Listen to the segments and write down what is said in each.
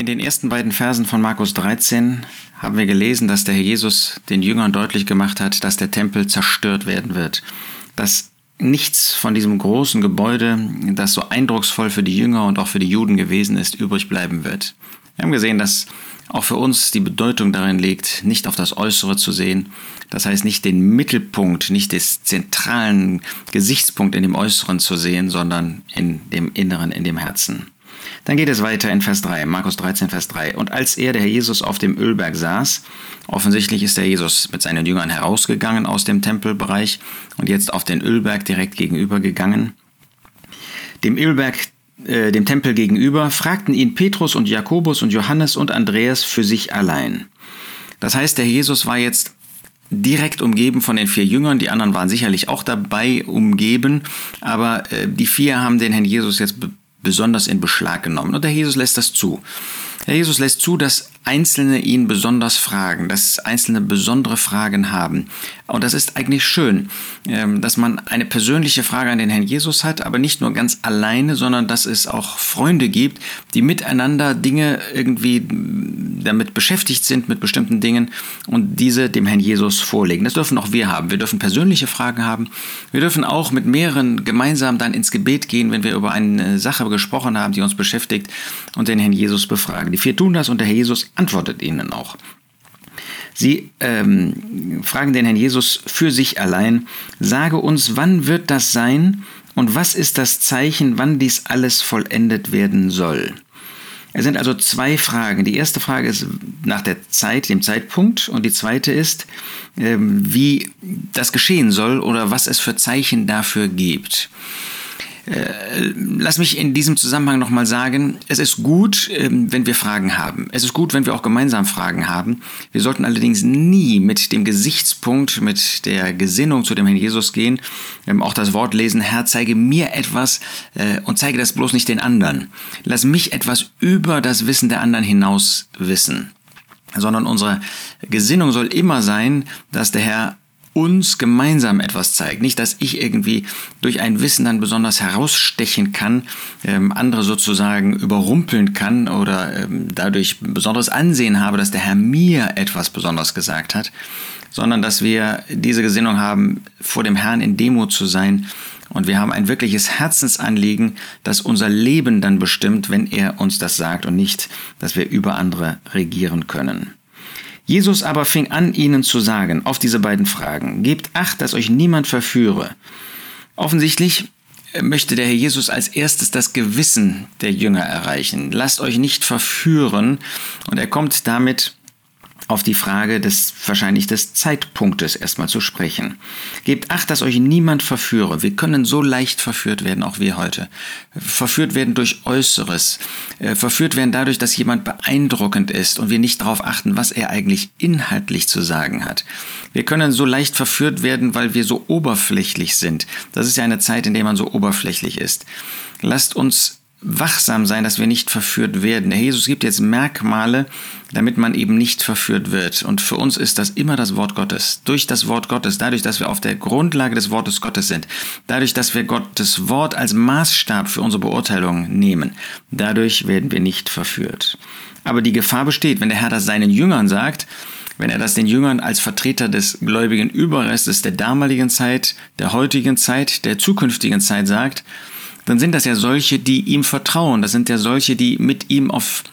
In den ersten beiden Versen von Markus 13 haben wir gelesen, dass der Herr Jesus den Jüngern deutlich gemacht hat, dass der Tempel zerstört werden wird. Dass nichts von diesem großen Gebäude, das so eindrucksvoll für die Jünger und auch für die Juden gewesen ist, übrig bleiben wird. Wir haben gesehen, dass auch für uns die Bedeutung darin liegt, nicht auf das Äußere zu sehen. Das heißt, nicht den Mittelpunkt, nicht den zentralen Gesichtspunkt in dem Äußeren zu sehen, sondern in dem Inneren, in dem Herzen. Dann geht es weiter in Vers 3, Markus 13, Vers 3. Und als er, der Herr Jesus, auf dem Ölberg saß, offensichtlich ist der Jesus mit seinen Jüngern herausgegangen aus dem Tempelbereich und jetzt auf den Ölberg direkt gegenüber gegangen. Dem Ölberg, äh, dem Tempel gegenüber, fragten ihn Petrus und Jakobus und Johannes und Andreas für sich allein. Das heißt, der Jesus war jetzt direkt umgeben von den vier Jüngern. Die anderen waren sicherlich auch dabei umgeben, aber äh, die vier haben den Herrn Jesus jetzt besonders in Beschlag genommen. Und der Jesus lässt das zu. Der Jesus lässt zu, dass Einzelne ihn besonders fragen, dass Einzelne besondere Fragen haben. Und das ist eigentlich schön, ähm, dass man eine persönliche Frage an den Herrn Jesus hat, aber nicht nur ganz alleine, sondern dass es auch Freunde gibt, die miteinander Dinge irgendwie damit beschäftigt sind, mit bestimmten Dingen und diese dem Herrn Jesus vorlegen. Das dürfen auch wir haben. Wir dürfen persönliche Fragen haben. Wir dürfen auch mit mehreren gemeinsam dann ins Gebet gehen, wenn wir über eine Sache gesprochen haben, die uns beschäftigt und den Herrn Jesus befragen. Die vier tun das und der Herr Jesus antwortet ihnen auch. Sie ähm, fragen den Herrn Jesus für sich allein, sage uns, wann wird das sein und was ist das Zeichen, wann dies alles vollendet werden soll? Es sind also zwei Fragen. Die erste Frage ist nach der Zeit, dem Zeitpunkt, und die zweite ist, ähm, wie das geschehen soll oder was es für Zeichen dafür gibt. Äh, lass mich in diesem Zusammenhang nochmal sagen, es ist gut, ähm, wenn wir Fragen haben. Es ist gut, wenn wir auch gemeinsam Fragen haben. Wir sollten allerdings nie mit dem Gesichtspunkt, mit der Gesinnung zu dem Herrn Jesus gehen, ähm, auch das Wort lesen, Herr, zeige mir etwas äh, und zeige das bloß nicht den anderen. Lass mich etwas über das Wissen der anderen hinaus wissen sondern unsere Gesinnung soll immer sein, dass der Herr uns gemeinsam etwas zeigt. Nicht, dass ich irgendwie durch ein Wissen dann besonders herausstechen kann, ähm, andere sozusagen überrumpeln kann oder ähm, dadurch besonderes Ansehen habe, dass der Herr mir etwas besonders gesagt hat, sondern dass wir diese Gesinnung haben, vor dem Herrn in Demo zu sein. Und wir haben ein wirkliches Herzensanliegen, das unser Leben dann bestimmt, wenn er uns das sagt und nicht, dass wir über andere regieren können. Jesus aber fing an, ihnen zu sagen, auf diese beiden Fragen, gebt acht, dass euch niemand verführe. Offensichtlich möchte der Herr Jesus als erstes das Gewissen der Jünger erreichen. Lasst euch nicht verführen. Und er kommt damit auf die Frage des wahrscheinlich des Zeitpunktes erstmal zu sprechen. Gebt acht, dass euch niemand verführe. Wir können so leicht verführt werden, auch wir heute. Verführt werden durch Äußeres. Äh, verführt werden dadurch, dass jemand beeindruckend ist und wir nicht darauf achten, was er eigentlich inhaltlich zu sagen hat. Wir können so leicht verführt werden, weil wir so oberflächlich sind. Das ist ja eine Zeit, in der man so oberflächlich ist. Lasst uns wachsam sein, dass wir nicht verführt werden. Der Jesus gibt jetzt Merkmale, damit man eben nicht verführt wird. Und für uns ist das immer das Wort Gottes. Durch das Wort Gottes, dadurch, dass wir auf der Grundlage des Wortes Gottes sind, dadurch, dass wir Gottes Wort als Maßstab für unsere Beurteilung nehmen, dadurch werden wir nicht verführt. Aber die Gefahr besteht, wenn der Herr das seinen Jüngern sagt, wenn er das den Jüngern als Vertreter des gläubigen Überrestes der damaligen Zeit, der heutigen Zeit, der zukünftigen Zeit sagt, dann sind das ja solche, die ihm vertrauen. Das sind ja solche, die mit ihm auf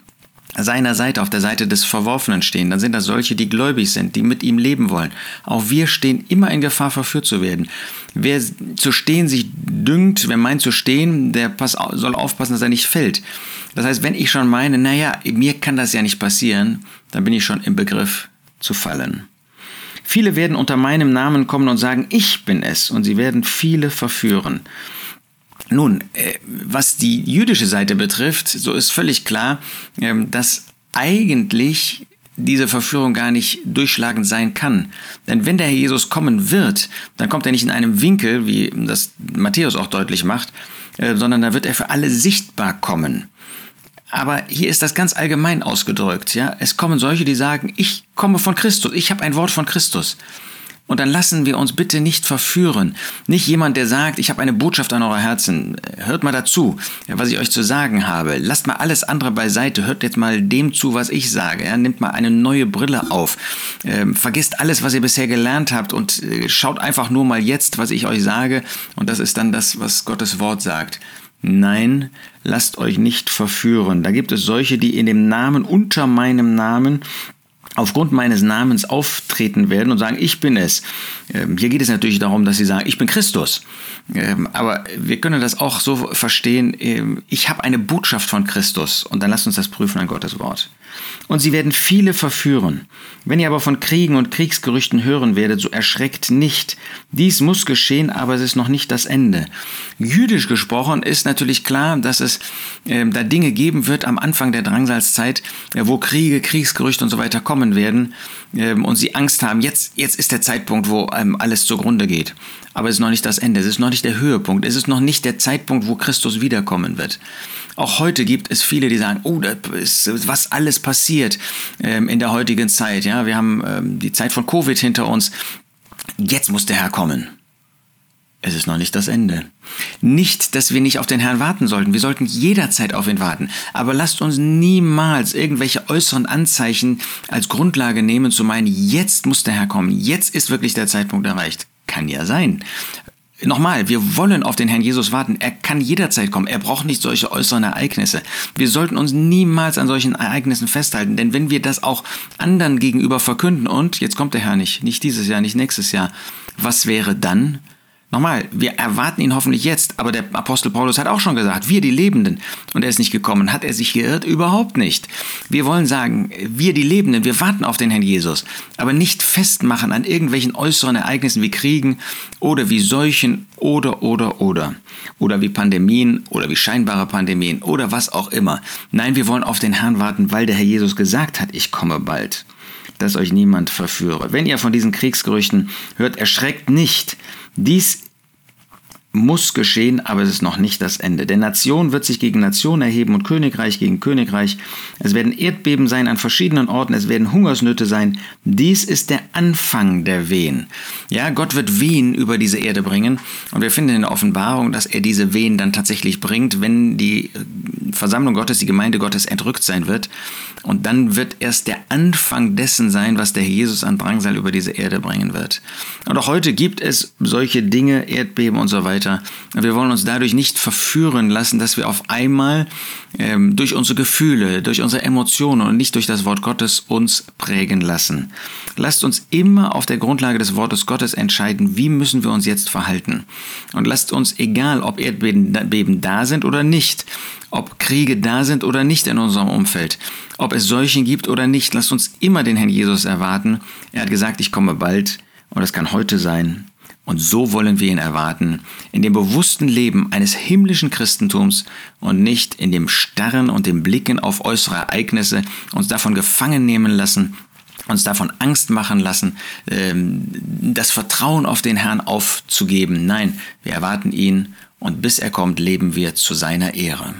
seiner Seite, auf der Seite des Verworfenen stehen. Dann sind das solche, die gläubig sind, die mit ihm leben wollen. Auch wir stehen immer in Gefahr, verführt zu werden. Wer zu stehen sich düngt, wer meint zu stehen, der soll aufpassen, dass er nicht fällt. Das heißt, wenn ich schon meine, naja, mir kann das ja nicht passieren, dann bin ich schon im Begriff zu fallen. Viele werden unter meinem Namen kommen und sagen, ich bin es, und sie werden viele verführen. Nun, äh, was die jüdische Seite betrifft, so ist völlig klar, ähm, dass eigentlich diese Verführung gar nicht durchschlagend sein kann. Denn wenn der Herr Jesus kommen wird, dann kommt er nicht in einem Winkel, wie das Matthäus auch deutlich macht, äh, sondern da wird er für alle sichtbar kommen. Aber hier ist das ganz allgemein ausgedrückt. Ja? Es kommen solche, die sagen, ich komme von Christus, ich habe ein Wort von Christus. Und dann lassen wir uns bitte nicht verführen. Nicht jemand, der sagt, ich habe eine Botschaft an eure Herzen. Hört mal dazu, was ich euch zu sagen habe. Lasst mal alles andere beiseite. Hört jetzt mal dem zu, was ich sage. Ja, nehmt mal eine neue Brille auf. Ähm, vergesst alles, was ihr bisher gelernt habt und äh, schaut einfach nur mal jetzt, was ich euch sage. Und das ist dann das, was Gottes Wort sagt. Nein, lasst euch nicht verführen. Da gibt es solche, die in dem Namen, unter meinem Namen, aufgrund meines Namens auftreten werden und sagen, ich bin es. Ähm, hier geht es natürlich darum, dass sie sagen, ich bin Christus. Ähm, aber wir können das auch so verstehen, ähm, ich habe eine Botschaft von Christus und dann lasst uns das prüfen an Gottes Wort. Und sie werden viele verführen. Wenn ihr aber von Kriegen und Kriegsgerüchten hören werdet, so erschreckt nicht. Dies muss geschehen, aber es ist noch nicht das Ende. Jüdisch gesprochen ist natürlich klar, dass es äh, da Dinge geben wird am Anfang der Drangsalzzeit, äh, wo Kriege, Kriegsgerüchte und so weiter kommen werden äh, und sie Angst haben, jetzt, jetzt ist der Zeitpunkt, wo ähm, alles zugrunde geht. Aber es ist noch nicht das Ende, es ist noch nicht der Höhepunkt, es ist noch nicht der Zeitpunkt, wo Christus wiederkommen wird. Auch heute gibt es viele, die sagen, oh, das ist, was alles passiert ähm, in der heutigen Zeit. Ja, wir haben ähm, die Zeit von Covid hinter uns. Jetzt muss der Herr kommen. Es ist noch nicht das Ende. Nicht, dass wir nicht auf den Herrn warten sollten. Wir sollten jederzeit auf ihn warten. Aber lasst uns niemals irgendwelche äußeren Anzeichen als Grundlage nehmen, zu meinen, jetzt muss der Herr kommen. Jetzt ist wirklich der Zeitpunkt erreicht. Kann ja sein. Nochmal, wir wollen auf den Herrn Jesus warten. Er kann jederzeit kommen. Er braucht nicht solche äußeren Ereignisse. Wir sollten uns niemals an solchen Ereignissen festhalten, denn wenn wir das auch anderen gegenüber verkünden und jetzt kommt der Herr nicht, nicht dieses Jahr, nicht nächstes Jahr, was wäre dann? Nochmal, wir erwarten ihn hoffentlich jetzt, aber der Apostel Paulus hat auch schon gesagt, wir die Lebenden, und er ist nicht gekommen. Hat er sich geirrt? Überhaupt nicht. Wir wollen sagen, wir die Lebenden, wir warten auf den Herrn Jesus, aber nicht festmachen an irgendwelchen äußeren Ereignissen wie Kriegen oder wie Seuchen oder, oder, oder. Oder wie Pandemien oder wie scheinbare Pandemien oder was auch immer. Nein, wir wollen auf den Herrn warten, weil der Herr Jesus gesagt hat, ich komme bald dass euch niemand verführe. Wenn ihr von diesen Kriegsgerüchten hört, erschreckt nicht. Dies muss geschehen, aber es ist noch nicht das Ende. Denn Nation wird sich gegen Nation erheben und Königreich gegen Königreich. Es werden Erdbeben sein an verschiedenen Orten, es werden Hungersnöte sein. Dies ist der Anfang der Wehen. Ja, Gott wird Wehen über diese Erde bringen und wir finden in der Offenbarung, dass er diese Wehen dann tatsächlich bringt, wenn die Versammlung Gottes, die Gemeinde Gottes entrückt sein wird. Und dann wird erst der Anfang dessen sein, was der Jesus an Drangsal über diese Erde bringen wird. Und auch heute gibt es solche Dinge, Erdbeben und so weiter. Wir wollen uns dadurch nicht verführen lassen, dass wir auf einmal ähm, durch unsere Gefühle, durch unsere Emotionen und nicht durch das Wort Gottes uns prägen lassen. Lasst uns immer auf der Grundlage des Wortes Gottes entscheiden, wie müssen wir uns jetzt verhalten. Und lasst uns, egal ob Erdbeben da sind oder nicht, ob Kriege da sind oder nicht in unserem Umfeld, ob es Seuchen gibt oder nicht, lasst uns immer den Herrn Jesus erwarten. Er hat gesagt, ich komme bald und das kann heute sein. Und so wollen wir ihn erwarten, in dem bewussten Leben eines himmlischen Christentums und nicht in dem Starren und dem Blicken auf äußere Ereignisse uns davon gefangen nehmen lassen, uns davon Angst machen lassen, ähm, das Vertrauen auf den Herrn aufzugeben. Nein, wir erwarten ihn und bis er kommt, leben wir zu seiner Ehre.